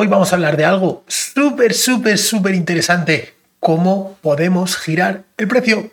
Hoy vamos a hablar de algo súper, súper, súper interesante. ¿Cómo podemos girar el precio?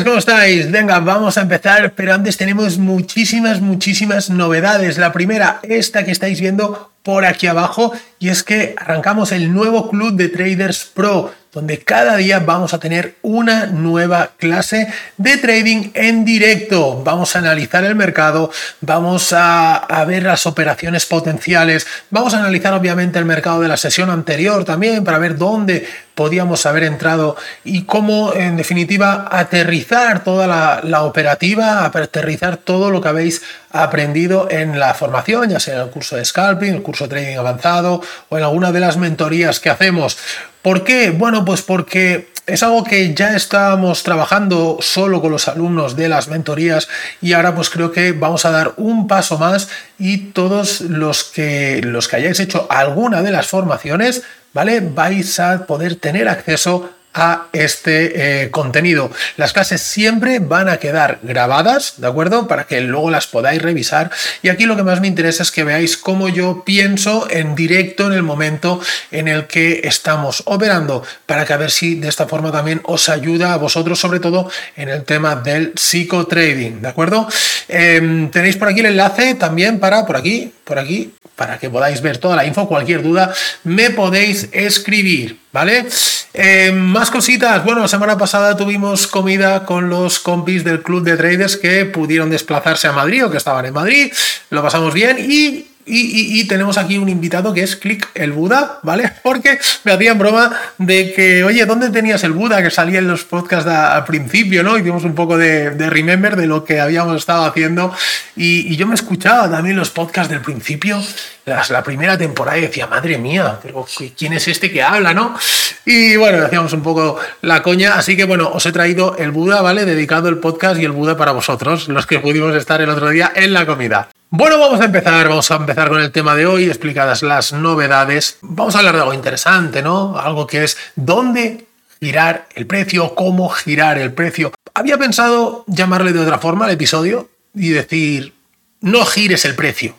¿Cómo estáis? Venga, vamos a empezar, pero antes tenemos muchísimas, muchísimas novedades. La primera, esta que estáis viendo por aquí abajo, y es que arrancamos el nuevo club de traders pro donde cada día vamos a tener una nueva clase de trading en directo. Vamos a analizar el mercado, vamos a, ver las operaciones potenciales, vamos a analizar obviamente el mercado de la sesión anterior también para ver dónde podíamos haber entrado y cómo en definitiva aterrizar toda la, la operativa, aterrizar todo lo que habéis aprendido en la formación, ya sea en el curso de scalping, el curso de trading avanzado o en alguna de las mentorías que hacemos. ¿Por qué? Bueno, pues porque es algo que ya estábamos trabajando solo con los alumnos de las mentorías y ahora pues creo que vamos a dar un paso más y todos los que los que hayáis hecho alguna de las formaciones, ¿vale? Vais a poder tener acceso a este eh, contenido. Las clases siempre van a quedar grabadas, ¿de acuerdo? Para que luego las podáis revisar. Y aquí lo que más me interesa es que veáis cómo yo pienso en directo en el momento en el que estamos operando, para que a ver si de esta forma también os ayuda a vosotros, sobre todo en el tema del psicotrading, ¿de acuerdo? Em, tenéis por aquí el enlace también para, por aquí, por aquí, para que podáis ver toda la info, cualquier duda, me podéis escribir, ¿vale? Eh, más cositas. Bueno, la semana pasada tuvimos comida con los compis del club de traders que pudieron desplazarse a Madrid o que estaban en Madrid. Lo pasamos bien y y, tenemos aquí un invitado que es Click el Buda, ¿vale? Porque me hacían broma de que, oye, ¿dónde tenías el Buda que salía en los podcasts al principio, ¿no? Hicimos un poco de, remember de lo que habíamos estado haciendo. Y, yo me escuchaba también los podcasts del principio, la primera temporada, y decía, madre mía, pero ¿quién es este que habla, no? Y bueno, hacíamos un poco la coña. Así que bueno, os he traído el Buda, ¿vale? Dedicado el podcast y el Buda para vosotros, los que pudimos estar el otro día en la comida. Bueno, vamos a empezar, vamos a empezar con el tema de hoy, explicadas las novedades. Vamos a hablar de algo interesante, ¿no? Algo que es dónde girar el precio, cómo girar el precio. Había pensado llamarle de otra forma al episodio y decir, no gires el precio.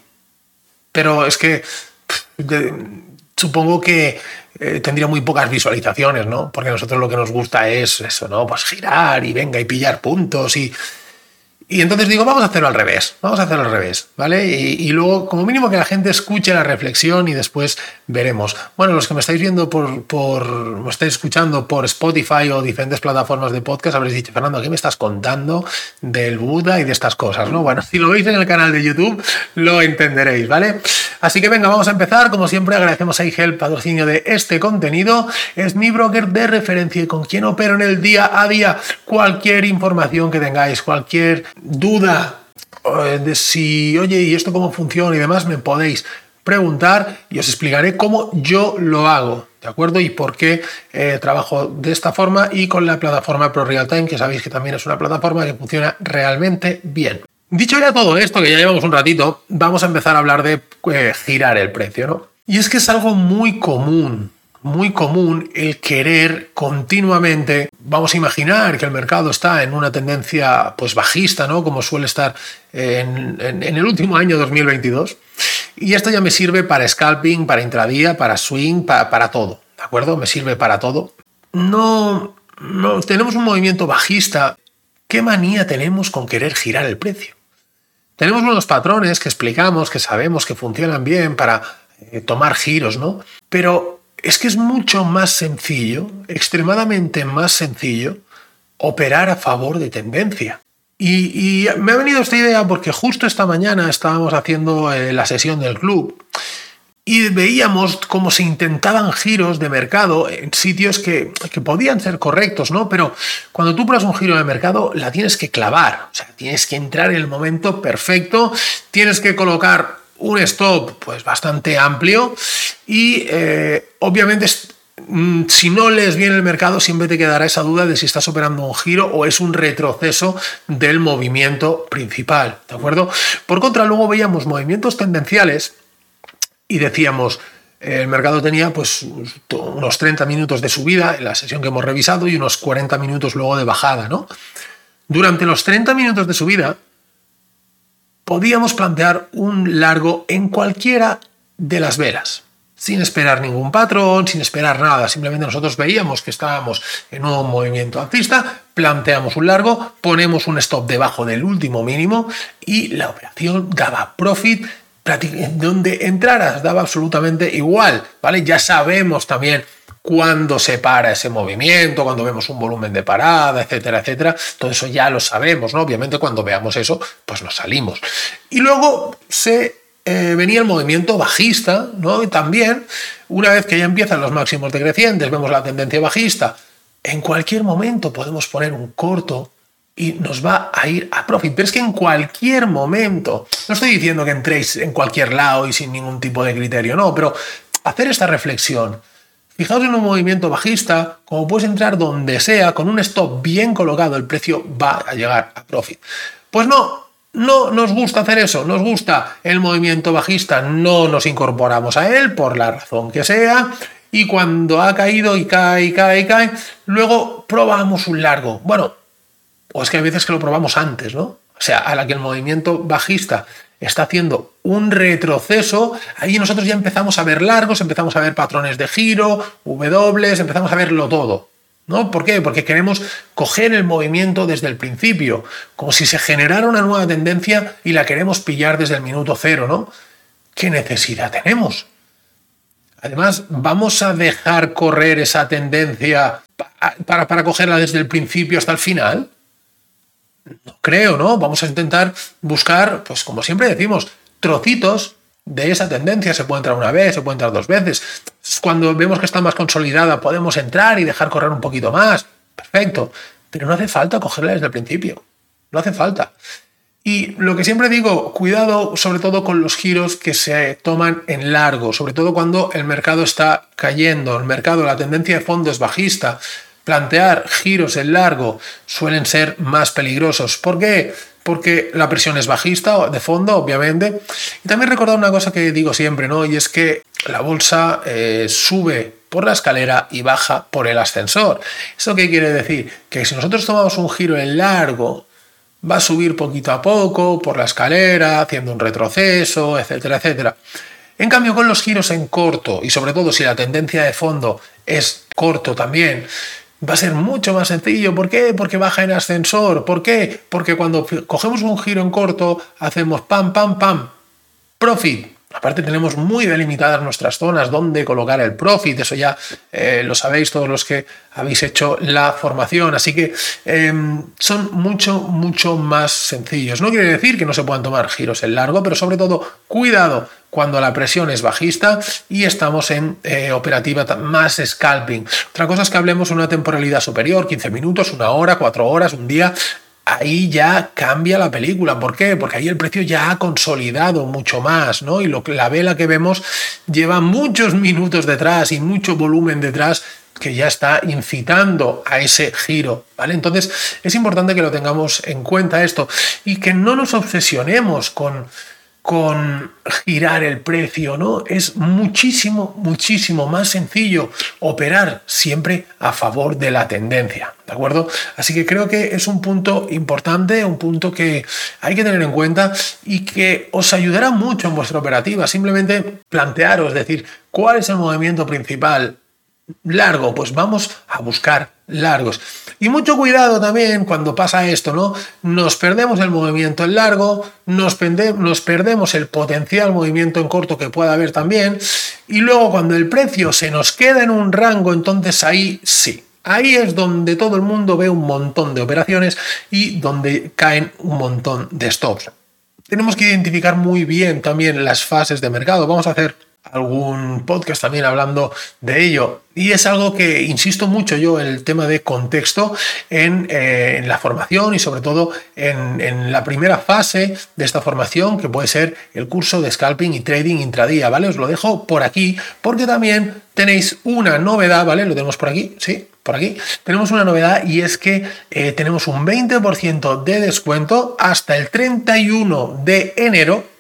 Pero es que supongo que eh, tendría muy pocas visualizaciones, ¿no? Porque a nosotros lo que nos gusta es eso, ¿no? Pues girar y venga y pillar puntos y y entonces digo, vamos a hacerlo al revés, vamos a hacerlo al revés, ¿vale? Y, luego, como mínimo, que la gente escuche la reflexión y después veremos. Bueno, los que me estáis viendo por, por, me estáis escuchando por Spotify o diferentes plataformas de podcast, habréis dicho, Fernando, ¿qué me estás contando del Buda y de estas cosas, no? Bueno, si lo veis en el canal de YouTube, lo entenderéis, ¿vale? Así que venga, vamos a empezar. Como siempre, agradecemos a IGEL patrocinio de este contenido. Es mi broker de referencia y con quien opero en el día a día. Cualquier información que tengáis, cualquier duda eh, de si, oye, ¿y esto cómo funciona y demás? Me podéis preguntar y os explicaré cómo yo lo hago, ¿de acuerdo? Y por qué eh, trabajo de esta forma y con la plataforma Pro Real Time, que sabéis que también es una plataforma que funciona realmente bien. Dicho ya todo esto, que ya llevamos un ratito, vamos a empezar a hablar de eh, girar el precio, ¿no? Y es que es algo muy común, muy común el querer continuamente, vamos a imaginar que el mercado está en una tendencia pues bajista, ¿no? Como suele estar en, el último año 2022. Y esto ya me sirve para scalping, para intradía, para swing, para, para todo, ¿de acuerdo? Me sirve para todo. No, no, tenemos un movimiento bajista. ¿Qué manía tenemos con querer girar el precio? Tenemos unos patrones que explicamos, que sabemos que funcionan bien para eh, tomar giros, ¿no? Pero es que es mucho más sencillo, extremadamente más sencillo, operar a favor de tendencia. Y, me ha venido esta idea porque justo esta mañana estábamos haciendo eh, la sesión del club y veíamos cómo se intentaban giros de mercado en sitios que, podían ser correctos, ¿no? Pero cuando tú pruebas un giro de mercado, la tienes que clavar, o sea, tienes que entrar en el momento perfecto, tienes que colocar un stop pues bastante amplio y eh, obviamente mm, si no lees bien el mercado, siempre te quedará esa duda de si estás operando un giro o es un retroceso del movimiento principal. ¿De acuerdo? Por contra, luego veíamos movimientos tendenciales y decíamos, el mercado tenía pues unos 30 minutos de subida en la sesión que hemos revisado y unos 40 minutos luego de bajada, ¿no? Durante los 30 minutos de subida podíamos plantear un largo en cualquiera de las velas, sin esperar ningún patrón, sin esperar nada, simplemente nosotros veíamos que estábamos en un movimiento alcista, planteamos un largo, ponemos un stop debajo del último mínimo y la operación daba profit donde entraras daba absolutamente igual, ¿vale? Ya sabemos también cuándo se para ese movimiento, cuando vemos un volumen de parada, etcétera, etcétera. Todo eso ya lo sabemos, ¿no? Obviamente cuando veamos eso, pues nos salimos. Y luego se eh, venía el movimiento bajista, ¿no? Y también, una vez que ya empiezan los máximos decrecientes, vemos la tendencia bajista, en cualquier momento podemos poner un corto y nos va a ir a profit. Pero es que en cualquier momento, no estoy diciendo que entréis en cualquier lado y sin ningún tipo de criterio, no, pero hacer esta reflexión. Fijaos en un movimiento bajista, como puedes entrar donde sea, con un stop bien colocado, el precio va a llegar a profit. Pues no, no nos gusta hacer eso, nos gusta el movimiento bajista, no nos incorporamos a él por la razón que sea, y cuando ha caído y cae, y cae, y cae, luego probamos un largo. Bueno, o es que hay veces que lo probamos antes, ¿no? O sea, a la que el movimiento bajista está haciendo un retroceso, ahí nosotros ya empezamos a ver largos, empezamos a ver patrones de giro, W, empezamos a verlo todo. ¿No? ¿Por qué? Porque queremos coger el movimiento desde el principio, como si se generara una nueva tendencia y la queremos pillar desde el minuto cero, ¿no? ¿Qué necesidad tenemos? Además, ¿vamos a dejar correr esa tendencia para, para cogerla desde el principio hasta el final? No creo, ¿no? Vamos a intentar buscar, pues como siempre decimos, trocitos de esa tendencia. Se puede entrar una vez, se puede entrar dos veces. Cuando vemos que está más consolidada, podemos entrar y dejar correr un poquito más. Perfecto. Pero no hace falta cogerla desde el principio. No hace falta. Y lo que siempre digo, cuidado sobre todo con los giros que se toman en largo, sobre todo cuando el mercado está cayendo, el mercado, la tendencia de fondo es bajista plantear giros en largo suelen ser más peligrosos. ¿Por qué? Porque la presión es bajista de fondo, obviamente. Y también recordar una cosa que digo siempre, ¿no? Y es que la bolsa eh, sube por la escalera y baja por el ascensor. ¿Eso qué quiere decir? Que si nosotros tomamos un giro en largo, va a subir poquito a poco por la escalera, haciendo un retroceso, etcétera, etcétera. En cambio, con los giros en corto, y sobre todo si la tendencia de fondo es corto también, va a ser mucho más sencillo. ¿Por qué? Porque baja en ascensor. ¿Por qué? Porque cuando cogemos un giro en corto, hacemos pam, pam, pam, profit. Aparte tenemos muy delimitadas nuestras zonas donde colocar el profit, eso ya eh, lo sabéis todos los que habéis hecho la formación, así que em, son mucho, mucho más sencillos. No quiere decir que no se puedan tomar giros en largo, pero sobre todo cuidado cuando la presión es bajista y estamos en eh, operativa más scalping. Otra cosa es que hablemos de una temporalidad superior, 15 minutos, una hora, cuatro horas, un día ahí ya cambia la película. ¿Por qué? Porque ahí el precio ya ha consolidado mucho más, ¿no? Y lo, la vela que vemos lleva muchos minutos detrás y mucho volumen detrás que ya está incitando a ese giro, ¿vale? Entonces es importante que lo tengamos en cuenta esto y que no nos obsesionemos con con girar el precio, ¿no? Es muchísimo, muchísimo más sencillo operar siempre a favor de la tendencia, ¿de acuerdo? Así que creo que es un punto importante, un punto que hay que tener en cuenta y que os ayudará mucho en vuestra operativa. Simplemente plantearos, decir, ¿cuál es el movimiento principal? Largo, pues vamos a buscar largos. Y mucho cuidado también cuando pasa esto, ¿no? Nos perdemos el movimiento en largo, nos, nos perdemos el potencial movimiento en corto que pueda haber también, y luego cuando el precio se nos queda en un rango, entonces ahí sí. Ahí es donde todo el mundo ve un montón de operaciones y donde caen un montón de stops. Tenemos que identificar muy bien también las fases de mercado. Vamos a hacer algún podcast también hablando de ello. Y es algo que insisto mucho yo, el tema de contexto en, eh, la formación y sobre todo en, en, la primera fase de esta formación, que puede ser el curso de scalping y trading intradía, ¿vale? Os lo dejo por aquí, porque también tenéis una novedad, ¿vale? Lo tenemos por aquí, sí, por aquí. Tenemos una novedad y es que eh, tenemos un 20% de descuento hasta el 31 de enero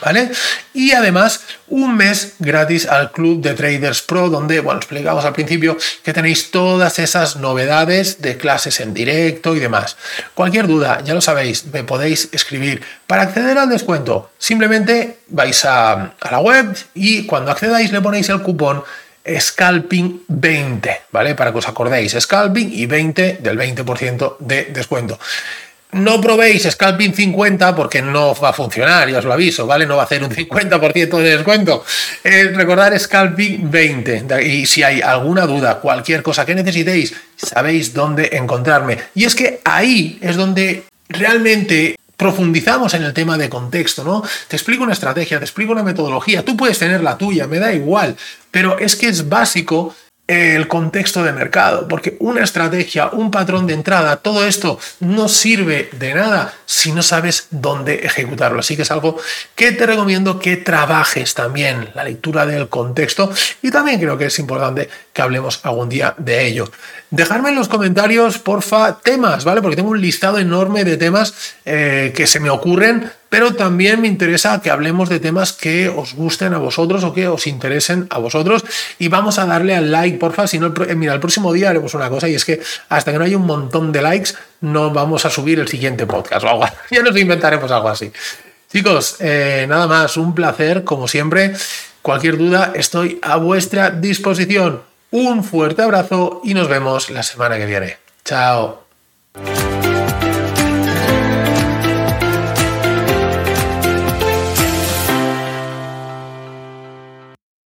¿Vale? Y además un mes gratis al Club de Traders Pro, donde, bueno, explicamos al principio que tenéis todas esas novedades de clases en directo y demás. Cualquier duda, ya lo sabéis, me podéis escribir. Para acceder al descuento, simplemente vais a, a la web y cuando accedáis le ponéis el cupón Scalping 20, ¿vale? Para que os acordéis, Scalping y 20 del 20% de descuento. No probéis Scalping 50 porque no va a funcionar, ya os lo aviso, ¿vale? No va a hacer un 50% de descuento. Eh, recordar Scalping 20. Y si hay alguna duda, cualquier cosa que necesitéis, sabéis dónde encontrarme. Y es que ahí es donde realmente profundizamos en el tema de contexto, ¿no? Te explico una estrategia, te explico una metodología, tú puedes tener la tuya, me da igual, pero es que es básico el contexto de mercado, porque una estrategia, un patrón de entrada, todo esto no sirve de nada si no sabes dónde ejecutarlo. Así que es algo que te recomiendo que trabajes también, la lectura del contexto, y también creo que es importante que hablemos algún día de ello. Dejarme en los comentarios, porfa, temas, ¿vale? Porque tengo un listado enorme de temas eh, que se me ocurren pero también me interesa que hablemos de temas que os gusten a vosotros o que os interesen a vosotros. Y vamos a darle al like, porfa. Si no, eh, mira, el próximo día haremos una cosa y es que hasta que no haya un montón de likes, no vamos a subir el siguiente podcast o algo. Ya nos inventaremos algo así. Chicos, eh, nada más, un placer, como siempre. Cualquier duda, estoy a vuestra disposición. Un fuerte abrazo y nos vemos la semana que viene. Chao.